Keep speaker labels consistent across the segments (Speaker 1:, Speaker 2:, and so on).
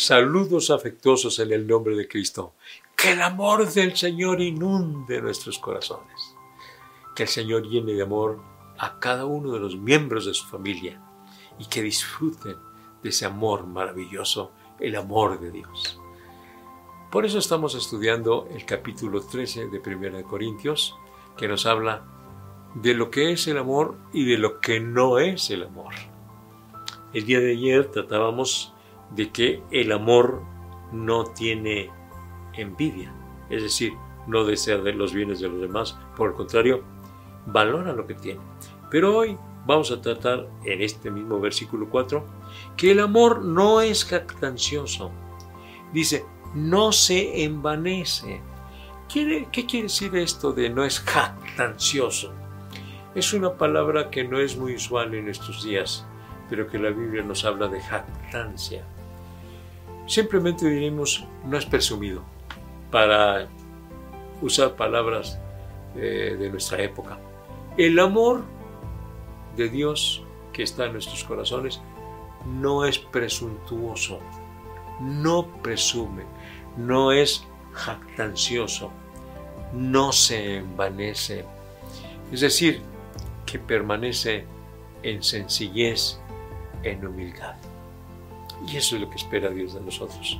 Speaker 1: Saludos afectuosos en el nombre de Cristo. Que el amor del Señor inunde nuestros corazones. Que el Señor llene de amor a cada uno de los miembros de su familia y que disfruten de ese amor maravilloso, el amor de Dios. Por eso estamos estudiando el capítulo 13 de 1 Corintios, que nos habla de lo que es el amor y de lo que no es el amor. El día de ayer tratábamos de que el amor no tiene envidia, es decir, no desea de los bienes de los demás, por el contrario, valora lo que tiene. Pero hoy vamos a tratar en este mismo versículo 4 que el amor no es jactancioso. Dice, no se envanece. ¿Qué quiere decir esto de no es jactancioso? Es una palabra que no es muy usual en estos días, pero que la Biblia nos habla de jactancia. Simplemente diremos, no es presumido, para usar palabras eh, de nuestra época. El amor de Dios que está en nuestros corazones no es presuntuoso, no presume, no es jactancioso, no se envanece. Es decir, que permanece en sencillez, en humildad. Y eso es lo que espera Dios de nosotros.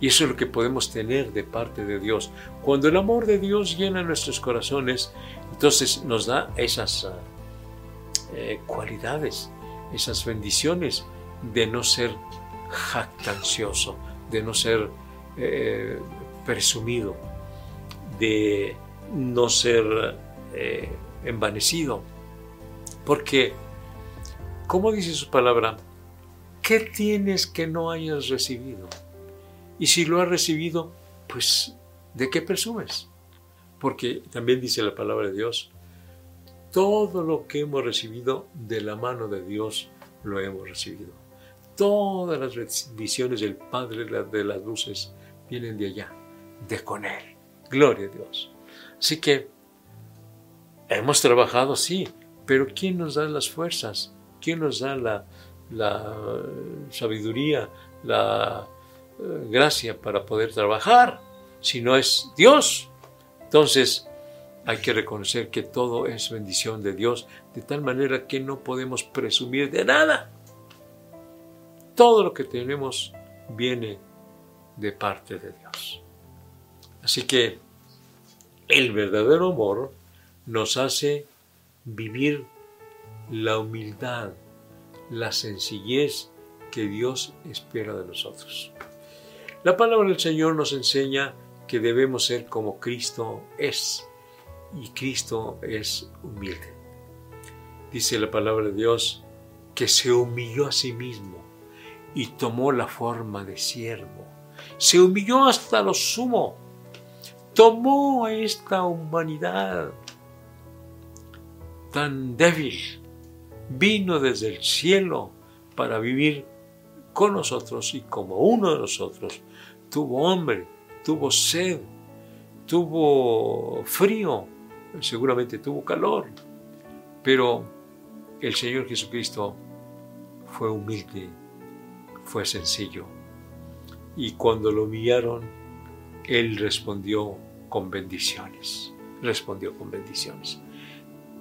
Speaker 1: Y eso es lo que podemos tener de parte de Dios. Cuando el amor de Dios llena nuestros corazones, entonces nos da esas ah, eh, cualidades, esas bendiciones de no ser jactancioso, de no ser eh, presumido, de no ser eh, envanecido. Porque, como dice su palabra, ¿qué tienes que no hayas recibido? Y si lo has recibido, pues, ¿de qué presumes? Porque también dice la palabra de Dios, todo lo que hemos recibido de la mano de Dios lo hemos recibido. Todas las bendiciones del Padre de las luces vienen de allá, de con Él. Gloria a Dios. Así que hemos trabajado, sí, pero ¿quién nos da las fuerzas? ¿Quién nos da la, la sabiduría, la eh, gracia para poder trabajar, si no es Dios. Entonces, hay que reconocer que todo es bendición de Dios, de tal manera que no podemos presumir de nada. Todo lo que tenemos viene de parte de Dios. Así que el verdadero amor nos hace vivir la humildad, la sencillez que Dios espera de nosotros. La palabra del Señor nos enseña que debemos ser como Cristo es, y Cristo es humilde. Dice la palabra de Dios que se humilló a sí mismo y tomó la forma de siervo. Se humilló hasta lo sumo. Tomó a esta humanidad tan débil vino desde el cielo para vivir con nosotros y como uno de nosotros. Tuvo hambre, tuvo sed, tuvo frío, seguramente tuvo calor, pero el Señor Jesucristo fue humilde, fue sencillo. Y cuando lo humillaron, Él respondió con bendiciones, respondió con bendiciones.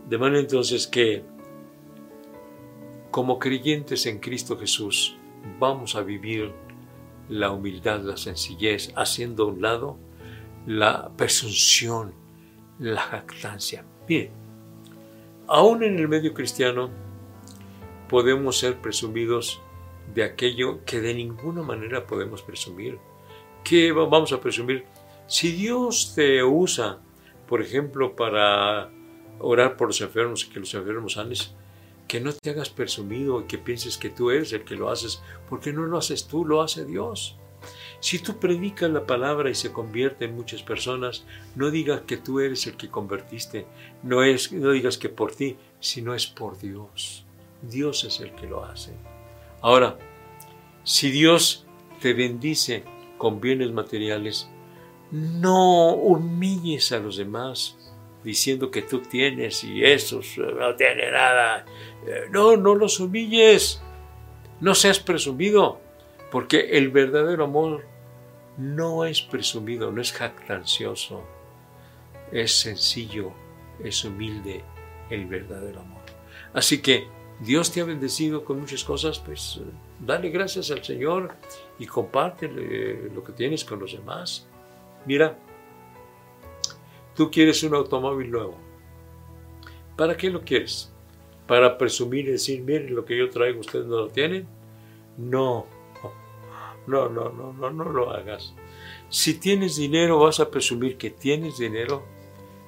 Speaker 1: De manera entonces que como creyentes en Cristo Jesús, vamos a vivir la humildad, la sencillez, haciendo a un lado la presunción, la jactancia. Bien, aún en el medio cristiano podemos ser presumidos de aquello que de ninguna manera podemos presumir. ¿Qué vamos a presumir? Si Dios te usa, por ejemplo, para orar por los enfermos y que los enfermos sanes, que no te hagas presumido y que pienses que tú eres el que lo haces, porque no lo haces tú, lo hace Dios. Si tú predicas la palabra y se convierte en muchas personas, no digas que tú eres el que convertiste, no, es, no digas que por ti, sino es por Dios. Dios es el que lo hace. Ahora, si Dios te bendice con bienes materiales, no humilles a los demás diciendo que tú tienes y esos no tiene nada. Eh, no, no los humilles. No seas presumido. Porque el verdadero amor no es presumido, no es jactancioso, es sencillo, es humilde el verdadero amor. Así que Dios te ha bendecido con muchas cosas, pues dale gracias al Señor y compártele lo que tienes con los demás. Mira, tú quieres un automóvil nuevo. ¿Para qué lo quieres? ¿Para presumir y decir, miren lo que yo traigo, ustedes no lo tienen? No, no, no, no, no, no lo hagas. Si tienes dinero, vas a presumir que tienes dinero.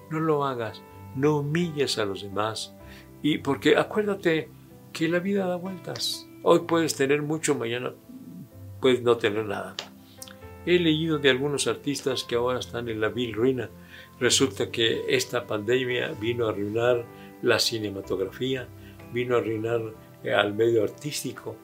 Speaker 1: No lo hagas. No humilles a los demás. Y porque acuérdate que la vida da vueltas. Hoy puedes tener mucho, mañana puedes no tener nada. He leído de algunos artistas que ahora están en la vil ruina. Resulta que esta pandemia vino a arruinar la cinematografía, vino a arruinar eh, al medio artístico,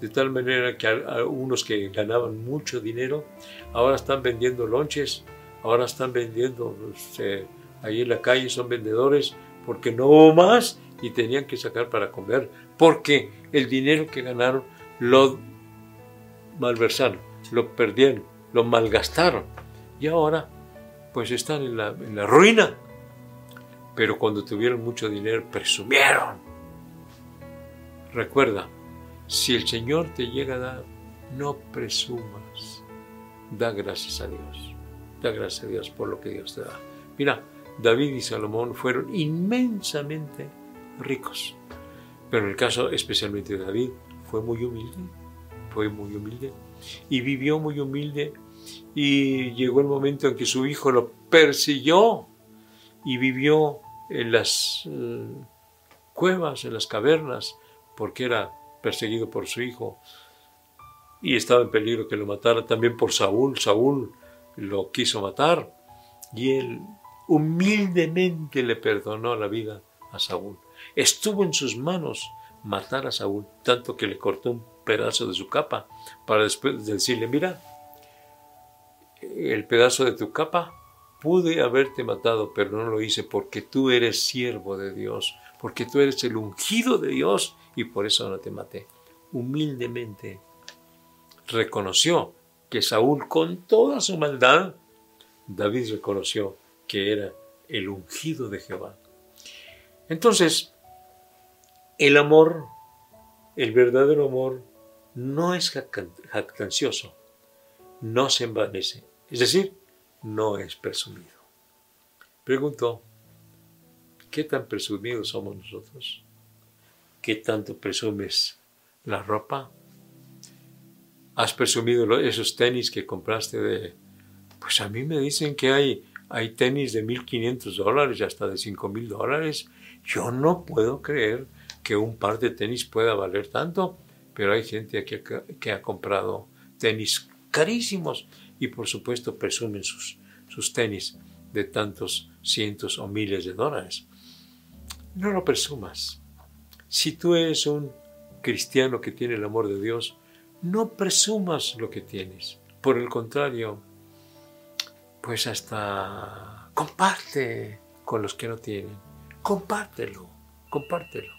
Speaker 1: de tal manera que algunos que ganaban mucho dinero ahora están vendiendo lonches, ahora están vendiendo, pues, eh, ahí en la calle son vendedores porque no hubo más y tenían que sacar para comer, porque el dinero que ganaron lo malversaron, lo perdieron, lo malgastaron. Y ahora pues están en la, ruina. Pero cuando tuvieron mucho dinero, presumieron. Recuerda, si el Señor te llega a dar, no presumas. Da gracias a Dios. Da gracias a Dios por lo que Dios te da. Mira, David y Salomón fueron inmensamente ricos. Pero en el caso especialmente de David, fue muy humilde, fue muy humilde y vivió muy humilde y llegó el momento en que su hijo lo persiguió y vivió en las eh, cuevas, en las cavernas, porque era perseguido por su hijo y estaba en peligro que lo matara también por Saúl. Saúl lo quiso matar y él humildemente le perdonó la vida a Saúl. Estuvo en sus manos matar a Saúl, tanto que le cortó un pedazo de su capa para después decirle, mira, el pedazo de tu capa pude haberte matado, pero no lo hice porque tú eres siervo de Dios, porque tú eres el ungido de Dios y por eso no te maté. Humildemente reconoció que Saúl con toda su maldad, David reconoció que era el ungido de Jehová. Entonces, el amor, el verdadero amor, no es jactancioso, no se envanece, es decir, no es presumido. Pregunto, ¿qué tan presumidos somos nosotros? ¿Qué tanto presumes la ropa? ¿Has presumido esos tenis que compraste de... Pues a mí me dicen que hay hay tenis de 1.500 dólares hasta de 5.000 dólares. Yo no puedo creer que un par de tenis pueda valer tanto, pero hay gente que, que ha comprado tenis carísimos y por supuesto presumen sus, sus tenis de tantos cientos o miles de dólares. No lo presumas. Si tú eres un cristiano que tiene el amor de Dios, no presumas lo que tienes. Por el contrario, pues hasta comparte con los que no tienen. Compártelo, compártelo.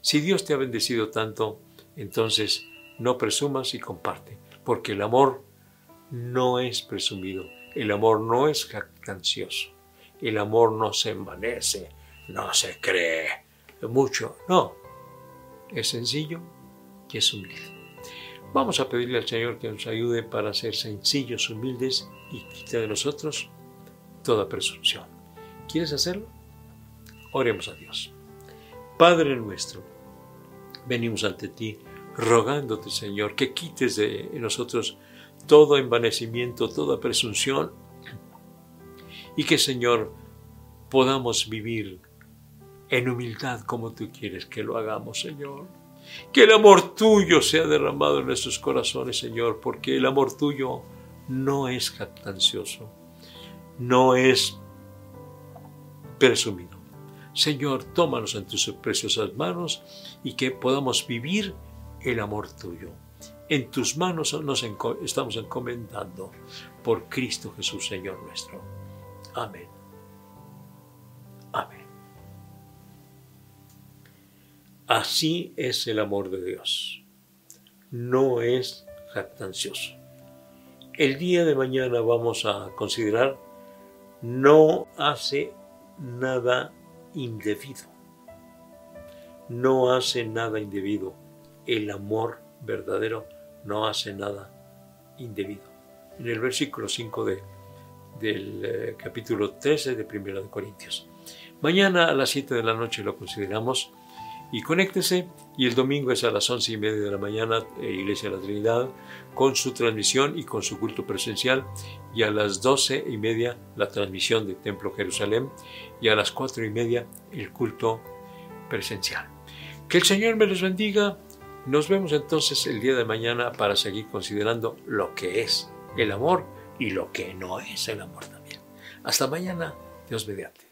Speaker 1: Si Dios te ha bendecido tanto, entonces no presumas y comparte, porque el amor no es presumido, el amor no es jactancioso, el amor no se envanece, no se cree mucho, no, es sencillo y es humilde. Vamos a pedirle al Señor que nos ayude para ser sencillos, humildes y quite de nosotros toda presunción. ¿Quieres hacerlo? Oremos a Dios. Padre nuestro, venimos ante ti rogándote, Señor, que quites de nosotros todo envanecimiento, toda presunción y que, Señor, podamos vivir en humildad como tú quieres que lo hagamos, Señor que el amor tuyo sea derramado en nuestros corazones, Señor, porque el amor tuyo no es jactancioso, no es presumido. Señor, tómanos en tus preciosas manos y que podamos vivir el amor tuyo. En tus manos nos estamos encomendando por Cristo Jesús, Señor nuestro. Amén. Amén. Así es el amor de Dios. No es jactancioso. El día de mañana vamos a considerar no hace nada indebido. No hace nada indebido. El amor verdadero no hace nada indebido. En el versículo 5 de, del eh, capítulo 13 de 1 de Corintios. Mañana a las 7 de la noche lo consideramos y conéctese y el domingo es a las 11 y media de la mañana eh, Iglesia de la Trinidad con su transmisión y con su culto presencial y a las 12 y media la transmisión de Templo Jerusalén y a las 4 y media el culto presencial. Que el Señor me los bendiga. Nos vemos entonces el día de mañana para seguir considerando lo que es el amor y lo que no es el amor también. Hasta mañana, Dios mediante.